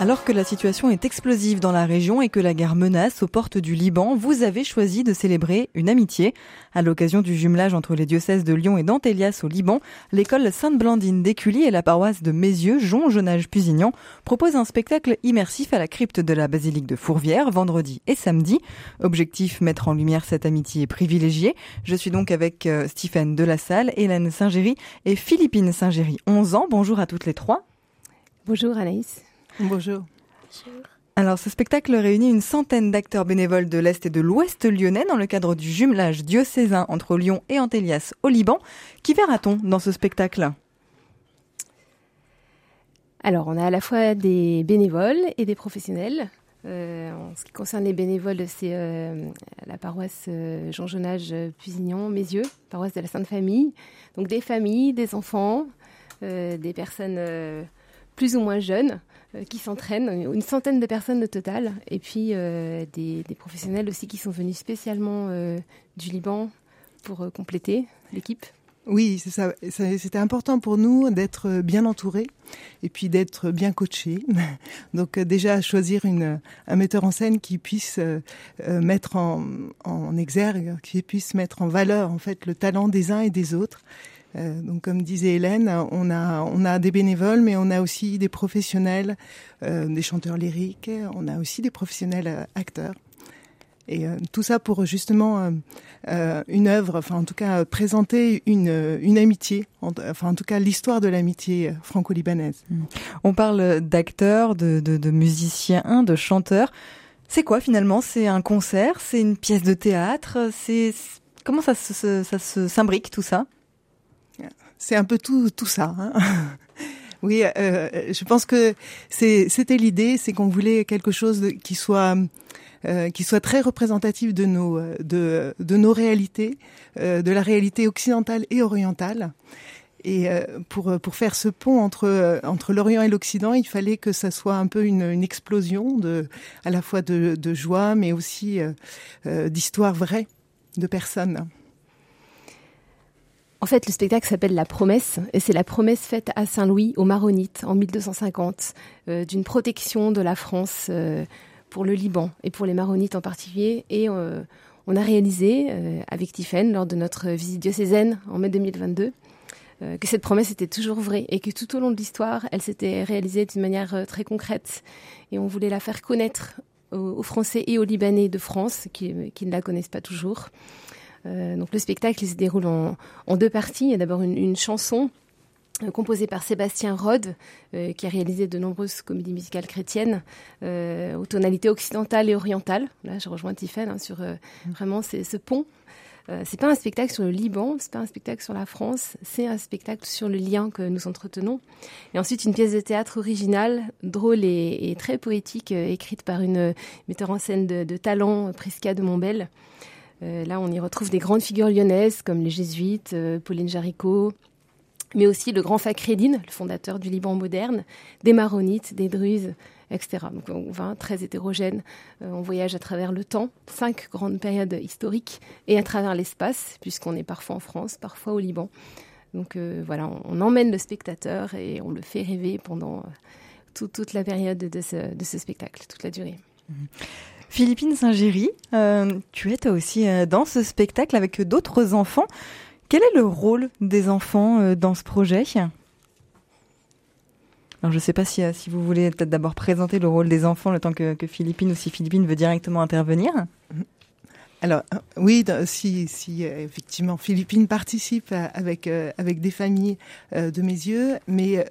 Alors que la situation est explosive dans la région et que la guerre menace aux portes du Liban, vous avez choisi de célébrer une amitié. À l'occasion du jumelage entre les diocèses de Lyon et d'Antélias au Liban, l'école Sainte-Blandine d'Écully et la paroisse de Mézieux, Jon Jonage Pusignan, proposent un spectacle immersif à la crypte de la basilique de Fourvière, vendredi et samedi. Objectif, mettre en lumière cette amitié privilégiée. Je suis donc avec euh, Stéphane Delassalle, Hélène Saint-Géry et Philippine Saint-Géry, 11 ans. Bonjour à toutes les trois. Bonjour Anaïs. Bonjour. Alors, ce spectacle réunit une centaine d'acteurs bénévoles de l'Est et de l'Ouest lyonnais dans le cadre du jumelage diocésain entre Lyon et Antélias au Liban. Qui verra-t-on dans ce spectacle? Alors, on a à la fois des bénévoles et des professionnels. Euh, en ce qui concerne les bénévoles, c'est euh, la paroisse euh, Jean Jonage Pusignan, Mézieux, paroisse de la Sainte Famille. Donc des familles, des enfants, des personnes plus ou moins jeunes qui s'entraînent, une centaine de personnes au total, et puis euh, des, professionnels aussi qui sont venus spécialement euh, du Liban pour compléter l'équipe. Oui, c'est ça. C'était important pour nous d'être bien entourés et puis d'être bien coachés. Donc déjà choisir un metteur en scène qui puisse mettre en, en exergue, qui puisse mettre en valeur en fait le talent des uns et des autres euh, donc, comme disait Hélène, on a, on a des bénévoles, mais on a aussi des professionnels, euh, des chanteurs lyriques, on a aussi des professionnels euh, acteurs. Et tout ça pour justement une œuvre, enfin en tout cas présenter une, une amitié, enfin en tout cas l'histoire de l'amitié franco-libanaise. Mmh. On parle d'acteurs, de, de, de musiciens, de chanteurs. C'est quoi finalement? C'est un concert? C'est une pièce de théâtre? C'est comment ça se, ça s'imbrique tout ça? C'est un peu tout, tout ça. Hein oui, euh, je pense que c'était l'idée, c'est qu'on voulait quelque chose qui soit euh, qui soit très représentatif de nos de, de nos réalités, euh, de la réalité occidentale et orientale. Et euh, pour pour faire ce pont entre entre l'Orient et l'Occident, il fallait que ça soit un peu une, une explosion de à la fois de, de joie, mais aussi euh, d'histoires vraies de personnes. En fait, le spectacle s'appelle La Promesse, et c'est la promesse faite à Saint-Louis, aux Maronites, en 1250, euh, d'une protection de la France euh, pour le Liban et pour les Maronites en particulier. Et euh, on a réalisé, avec Tiffaine, lors de notre visite diocésaine en mai 2022, que cette promesse était toujours vraie et que tout au long de l'histoire, elle s'était réalisée d'une manière très concrète. Et on voulait la faire connaître aux, Français et aux Libanais de France, qui ne la connaissent pas toujours. Euh, donc le spectacle se déroule en, deux parties. Il y a d'abord une, chanson euh, composée par Sébastien Rode, euh, qui a réalisé de nombreuses comédies musicales chrétiennes aux tonalités occidentales et orientales. Là, je rejoins Tiffen hein, sur vraiment ce pont. c'est pas un spectacle sur le Liban, c'est pas un spectacle sur la France, c'est un spectacle sur le lien que nous entretenons. Et ensuite une pièce de théâtre originale, drôle et, très poétique, écrite par une metteur en scène de, de talent, Prisca de Montbel. Euh, là, on y retrouve des grandes figures lyonnaises comme les jésuites, euh, Pauline Jaricot, mais aussi le grand Fakhreddin, le fondateur du Liban moderne, des maronites, des druzes, etc. Donc on va très hétérogène. Euh, on voyage à travers le temps, cinq grandes périodes historiques, et à travers l'espace, puisqu'on est parfois en France, parfois au Liban. Donc voilà, on, emmène le spectateur et on le fait rêver pendant toute la période de ce, spectacle, toute la durée. Mmh. Philippine Saint-Géry, euh, tu es toi aussi euh, dans ce spectacle avec d'autres enfants. Quel est le rôle des enfants euh, dans ce projet? Alors je ne sais pas si, si vous voulez peut-être d'abord présenter le rôle des enfants le temps que, Philippine ou si Philippine veut directement intervenir. Alors oui, si, si effectivement Philippine participe avec avec des familles de mes yeux, mais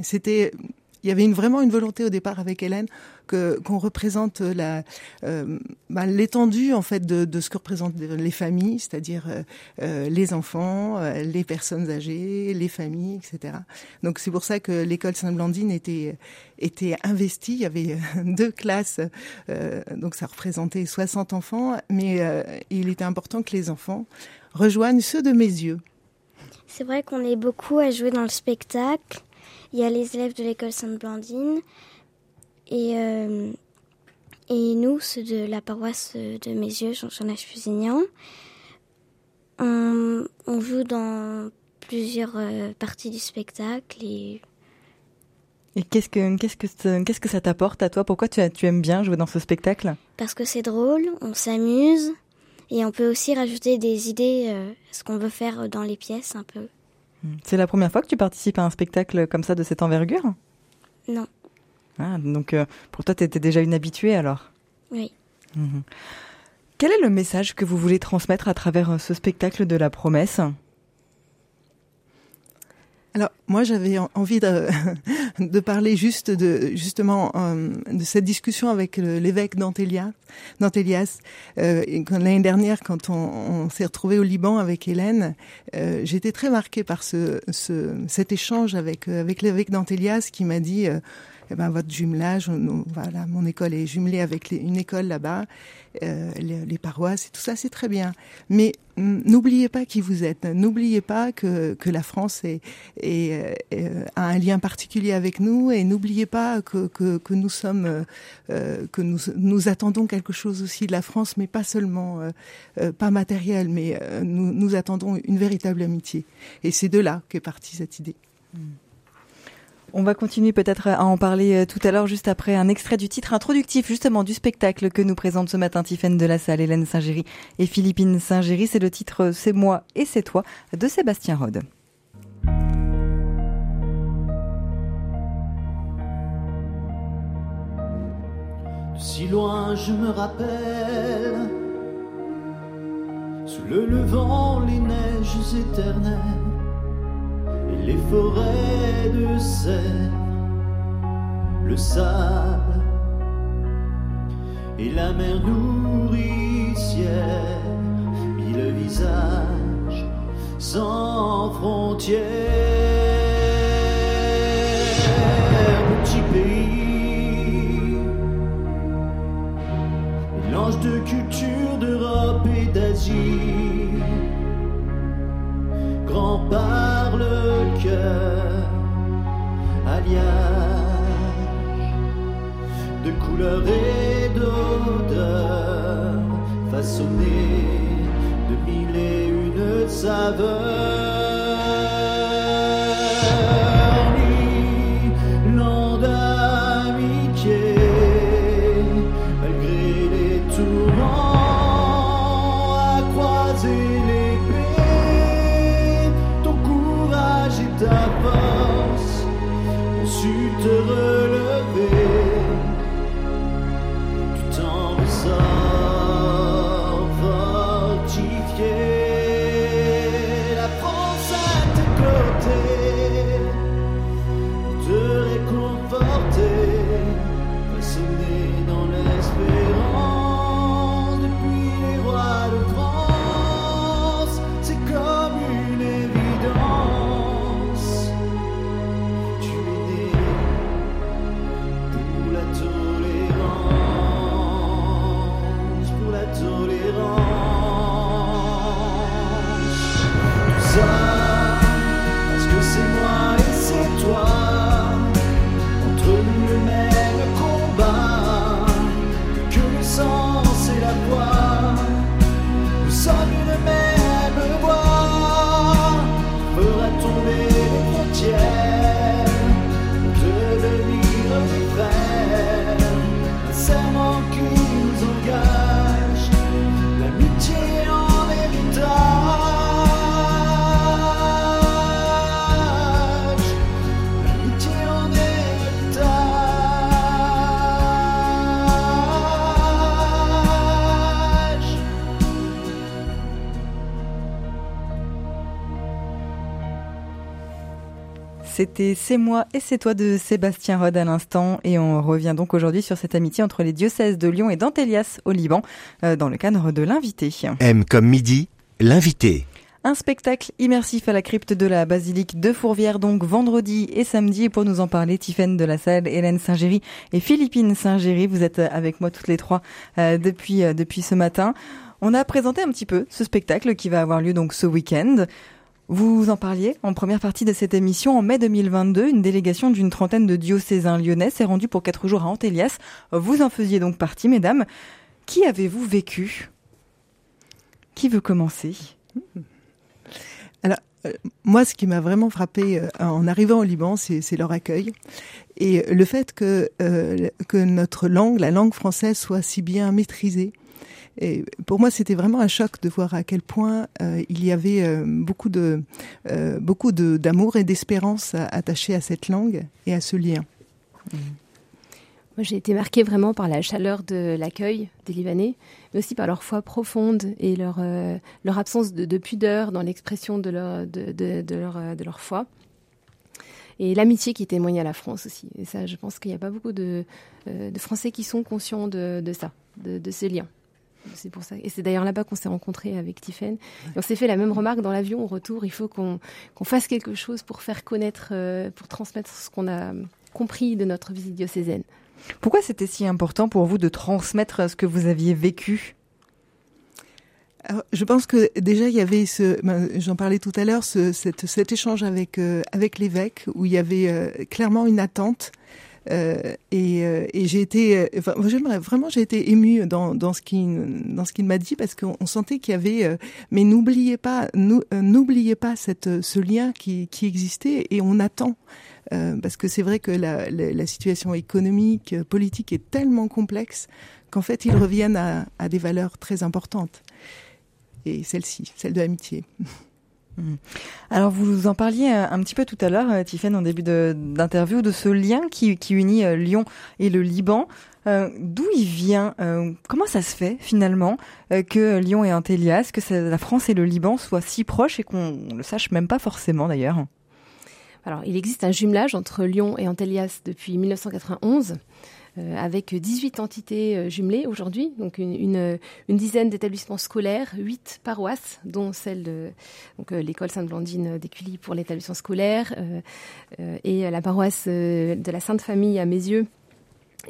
c'était il y avait une, vraiment une volonté au départ avec Hélène qu'on représente la euh, bah, l'étendue en fait de, ce que représentent les familles, c'est-à-dire euh, euh les enfants, euh, les personnes âgées, les familles, etc. Donc c'est pour ça que l'école Sainte-Blandine était était investie. Il y avait deux classes, donc ça représentait 60 enfants, mais il était important que les enfants rejoignent ceux de mes yeux. C'est vrai qu'on est beaucoup à jouer dans le spectacle. Il y a les élèves de l'école Sainte-Blandine et, euh, Et nous, ceux de la paroisse de Mézieux, Jean-Jean Fusignan, on, on joue dans plusieurs euh, parties du spectacle et Et qu'est-ce que qu'est-ce que ça- qu'est-ce que ça t'apporte à toi? Pourquoi tu, tu aimes bien jouer dans ce spectacle? Parce que c'est drôle, on s'amuse et on peut aussi rajouter des idées, euh, ce qu'on veut faire dans les pièces un peu. C'est la première fois que tu participes à un spectacle comme ça de cette envergure? Non, ah, Donc euh, pour toi, tu étais déjà une habituée alors? Oui. Mhm. Quel est le message que vous voulez transmettre à travers euh, ce spectacle de la promesse? Alors moi j'avais en- envie de, parler juste de justement euh, de cette discussion avec l'évêque d'Antélias. d'Antélias. Euh, L'année dernière, quand on, s'est retrouvé au Liban avec Hélène, euh, j'étais très marquée par ce, ce cet échange avec euh, avec l'évêque d'Antélias qui m'a dit. Eh ben, votre jumelage, voilà, mon école est jumelée avec une école là-bas, euh, les, paroisses et tout ça, c'est très bien. Mais n'oubliez pas qui vous êtes. N'oubliez pas que, la France euh, euh, a un lien particulier avec nous et n'oubliez pas que, nous attendons quelque chose aussi de la France, mais pas seulement, pas matériel, mais nous, nous attendons une véritable amitié. Et c'est de là qu'est partie cette idée. On va continuer peut-être à en parler euh, tout à l'heure, juste après un extrait du titre introductif justement du spectacle que nous présente ce matin Tiffaine de la Salle, Hélène Saint-Géry et Philippine Saint-Géry. C'est le titre C'est moi et c'est toi de Sébastien Rode. De si loin je me rappelle, sous le levant les neiges éternelles les forêts de sève, le sable et la mer nourricière, mille visages sans frontières, petit pays. Mélange de culture d'Europe et d'Asie. Couleurs et d'odeurs, façonné de mille et une saveurs. C'était C'est moi et c'est toi de Sébastien Rode à l'instant et on revient donc aujourd'hui sur cette amitié entre les diocèses de Lyon et d'Antélias au Liban euh, dans le cadre de l'invité. M comme midi, l'invité. Un spectacle immersif à la crypte de la basilique de Fourvière, donc vendredi et samedi. Et pour nous en parler, Tiffaine de la Salle, Hélène Saint-Géry et Philippine Saint-Géry. Vous êtes avec moi toutes les trois euh, depuis, euh, depuis ce matin. On a présenté un petit peu ce spectacle qui va avoir lieu donc ce week-end. Vous en parliez en première partie de cette émission. En mai 2022, une délégation d'une trentaine de diocésains lyonnais s'est rendue pour quatre jours à Antélias. Vous en faisiez donc partie, mesdames. Qui avez-vous vécu? Qui veut commencer? Alors, euh, moi, ce qui m'a vraiment frappé euh, en arrivant au Liban, c'est leur accueil. Et le fait euh, que notre langue, la langue française, soit si bien maîtrisée. Pour moi, c'était vraiment un choc de voir à quel point euh, il y avait euh, beaucoup de euh, beaucoup d'amour et d'espérance attachés à cette langue et à ce lien. Moi, j'ai été marquée vraiment par la chaleur de l'accueil des Libanais, mais aussi par leur foi profonde et leur, euh, leur absence de, de pudeur dans l'expression de leur, de, leur, de leur foi. Et l'amitié qui témoigne à la France aussi. Et ça, je pense qu'il n'y a pas beaucoup de, de Français qui sont conscients de, de ça, de, de ces liens. C'est pour ça. Et c'est d'ailleurs là-bas qu'on s'est rencontrés avec Tiffen. Et on s'est fait la même remarque dans l'avion au retour. Il faut qu'on qu'on fasse quelque chose pour faire connaître, euh, pour transmettre ce qu'on a compris de notre visite diocésaine. Pourquoi c'était si important pour vous de transmettre ce que vous aviez vécu? Alors, je pense que déjà il y avait ce, ben, j'en parlais tout à l'heure, ce, cet, cet échange avec euh, avec l'évêque où il y avait euh, clairement une attente. Euh, et, euh, et j'ai été, euh, vraiment, j'ai été émue dans, ce qu'il m'a dit parce qu'on on sentait qu'il y avait, mais n'oubliez pas, nou- n'oubliez pas ce lien qui existait et on attend. Parce que c'est vrai que la, situation économique, politique est tellement complexe qu'en fait ils reviennent à, à des valeurs très importantes. Et celle-ci, celle de l'amitié. Alors vous en parliez euh, un petit peu tout à l'heure, euh, Tiffaine, en début d'interview, de ce lien qui, unit euh, Lyon et le Liban. D'où il vient Comment ça se fait finalement que Lyon et Antélias, que la France et le Liban soient si proches et qu'on le sache même pas forcément d'ailleurs? Alors, il existe un jumelage entre Lyon et Antélias depuis 1991. Euh, avec 18 entités euh, jumelées aujourd'hui, donc une, une dizaine d'établissements scolaires, 8 paroisses, dont celle de euh, l'école Sainte-Blandine d'Écully pour l'établissement scolaire, euh, euh, et la paroisse euh, de la Sainte Famille à Mézieux,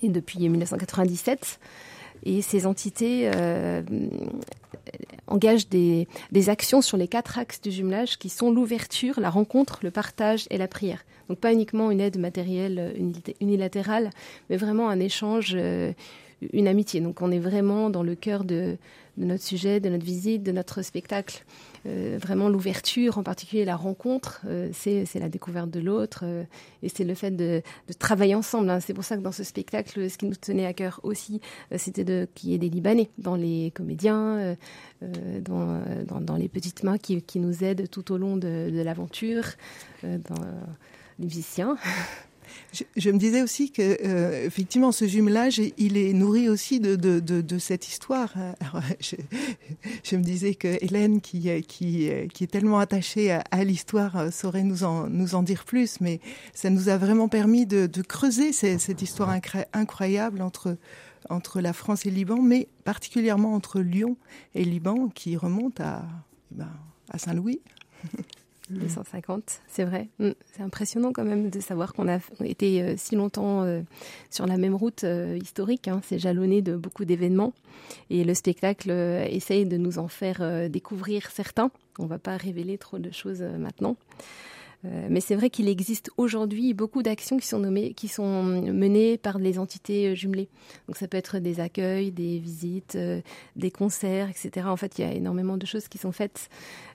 et depuis 1997. Et ces entités euh, engagent des actions sur les quatre axes du jumelage qui sont l'ouverture, la rencontre, le partage et la prière. Donc pas uniquement une aide matérielle euh, unilatérale, mais vraiment un échange, euh, une amitié. Donc on est vraiment dans le cœur de, notre sujet, de notre visite, de notre spectacle. Euh, vraiment l'ouverture, en particulier la rencontre, euh, c'est la découverte de l'autre et c'est le fait de, travailler ensemble. hein. C'est pour ça que dans ce spectacle, ce qui nous tenait à cœur aussi, c'était qu'il y ait des Libanais dans les comédiens, dans, dans, les petites mains qui, qui nous aident tout au long de, l'aventure, Je, me disais aussi que euh, effectivement ce jumelage il est nourri aussi de, cette histoire. Je, me disais que Hélène qui qui qui est tellement attachée à, l'histoire euh, saurait nous en dire plus, mais ça nous a vraiment permis de, creuser cette histoire incroyable entre la France et le Liban, mais particulièrement entre Lyon et Liban qui remonte à eh ben, à Saint-Louis. 250, c'est vrai. Mm. C'est impressionnant quand même de savoir qu'on a été euh, si longtemps euh, sur la même route euh, historique. hein. C'est jalonné de beaucoup d'événements. Et le spectacle essaye de nous en faire découvrir certains. On va pas révéler trop de choses maintenant. Euh, mais c'est vrai qu'il existe aujourd'hui beaucoup d'actions qui sont nommées, qui sont menées par les entités euh, jumelées. Donc ça peut être des accueils, des visites, euh, des concerts, etc. En fait, il y a énormément de choses qui sont faites.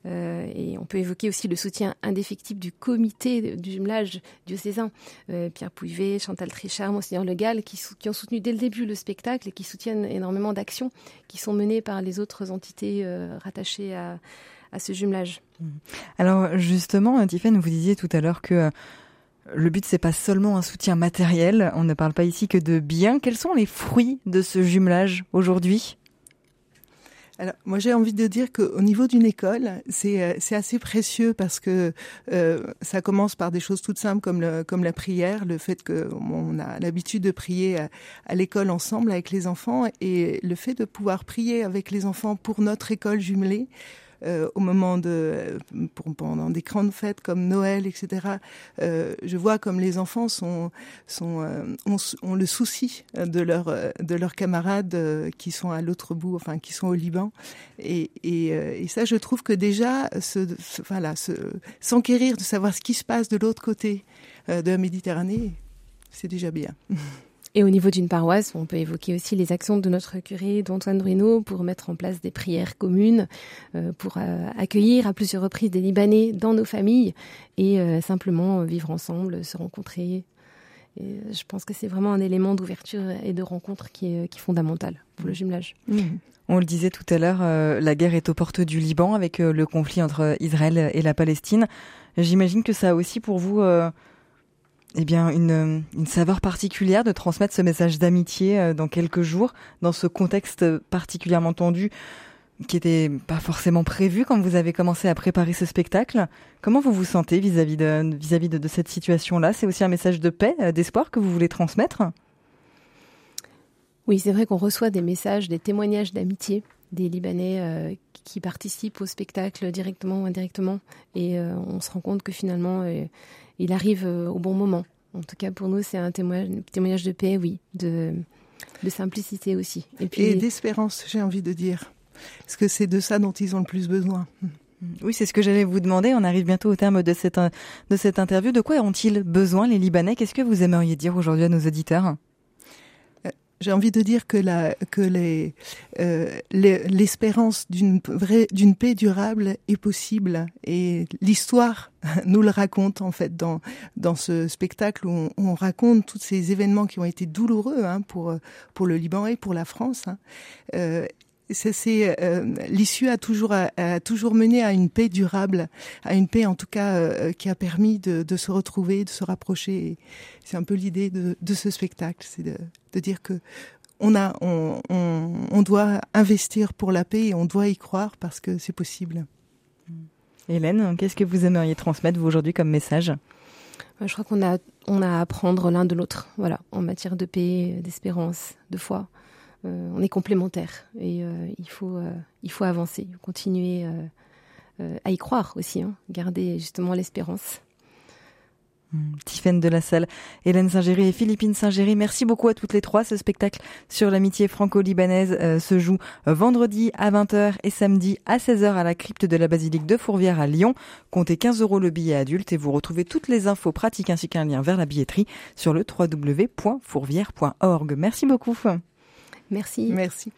Et on peut évoquer aussi le soutien indéfectible du comité du jumelage diocésain. Euh, Pierre Pouivet, Chantal Trichard, Monseigneur Le Gall, qui, ont soutenu dès le début le spectacle et qui soutiennent énormément d'actions qui sont menées par les autres entités rattachées à, à ce jumelage. Alors justement, Tiffaine, vous disiez tout à l'heure que euh, le but c'est pas seulement un soutien matériel. On ne parle pas ici que de biens. Quels sont les fruits de ce jumelage aujourd'hui? Alors, moi, j'ai envie de dire qu'au niveau d'une école, c'est euh, c'est assez précieux parce que euh, ça commence par des choses toutes simples comme le, comme la prière, le fait que on a l'habitude de prier à, à l'école ensemble avec les enfants et le fait de pouvoir prier avec les enfants pour notre école jumelée. Au moment de pour, pendant des grandes fêtes comme Noël, etc. je vois comme les enfants sont ont, le souci de leurs de leurs camarades qui sont à l'autre bout, enfin qui sont au Liban, et, ça, je trouve que déjà, se, voilà, s'enquérir de savoir ce qui se passe de l'autre côté de la Méditerranée, c'est déjà bien. Et au niveau d'une paroisse, on peut évoquer aussi les actions de notre curé, d'Antoine Bruno, pour mettre en place des prières communes, euh, pour euh, accueillir à plusieurs reprises des Libanais dans nos familles et euh, simplement vivre ensemble, se rencontrer. Et je pense que c'est vraiment un élément d'ouverture et de rencontre qui est, qui est fondamental pour le jumelage. Mmh. On le disait tout à l'heure, la guerre est aux portes du Liban avec le conflit entre Israël et la Palestine. J'imagine que ça a aussi pour vous eh bien, une, une, saveur particulière de transmettre ce message d'amitié euh, dans quelques jours, dans ce contexte particulièrement tendu qui n'était pas forcément prévu quand vous avez commencé à préparer ce spectacle. Comment vous vous sentez vis-à-vis de, vis-à-vis de, cette situation-là? C'est aussi un message de paix, euh, d'espoir que vous voulez transmettre? Oui, c'est vrai qu'on reçoit des messages, des témoignages d'amitié des Libanais euh, qui participent au spectacle directement ou indirectement. Et on se rend compte que finalement, il arrive euh, au bon moment. En tout cas, pour nous, c'est un témoignage, de paix, oui, de, simplicité aussi. Et, puis... d'espérance, j'ai envie de dire. Parce que c'est de ça dont ils ont le plus besoin. Oui, c'est ce que j'allais vous demander. On arrive bientôt au terme de cette, de cette interview. De quoi ont-ils besoin, les Libanais? Qu'est-ce que vous aimeriez dire aujourd'hui à nos auditeurs? J'ai envie de dire que la que les euh, l'espérance d'une vraie d'une paix durable est possible et l'histoire nous le raconte en fait dans dans ce spectacle où on, on, raconte tous ces événements qui ont été douloureux hein, pour pour le Liban et pour la France hein. euh, c'est euh, l'issue a toujours a, toujours mené à une paix durable, à une paix en tout cas euh, qui a permis de, de, se retrouver, de se rapprocher. C'est un peu l'idée de, de, ce spectacle, c'est de, de, dire que on a, on, on, on, doit investir pour la paix et on doit y croire parce que c'est possible. Hélène, qu'est-ce que vous aimeriez transmettre vous aujourd'hui comme message? Je crois qu'on a, on a à apprendre l'un de l'autre, voilà, en matière de paix, d'espérance, de foi. Euh, on est complémentaires et euh, il faut euh, il faut avancer, continuer à y croire aussi, hein, garder justement l'espérance. Hmm, Tiffaine de la Salle, Hélène Saint-Géry et Philippine Saint-Géry, merci beaucoup à toutes les trois. Ce spectacle sur l'amitié franco-libanaise se joue vendredi à 20h et samedi à 16h à la crypte de la basilique de Fourvière à Lyon. Comptez 15 euros le billet adulte et vous retrouvez toutes les infos pratiques ainsi qu'un lien vers la billetterie sur le www.fourvière.org. Merci beaucoup. Merci. Merci.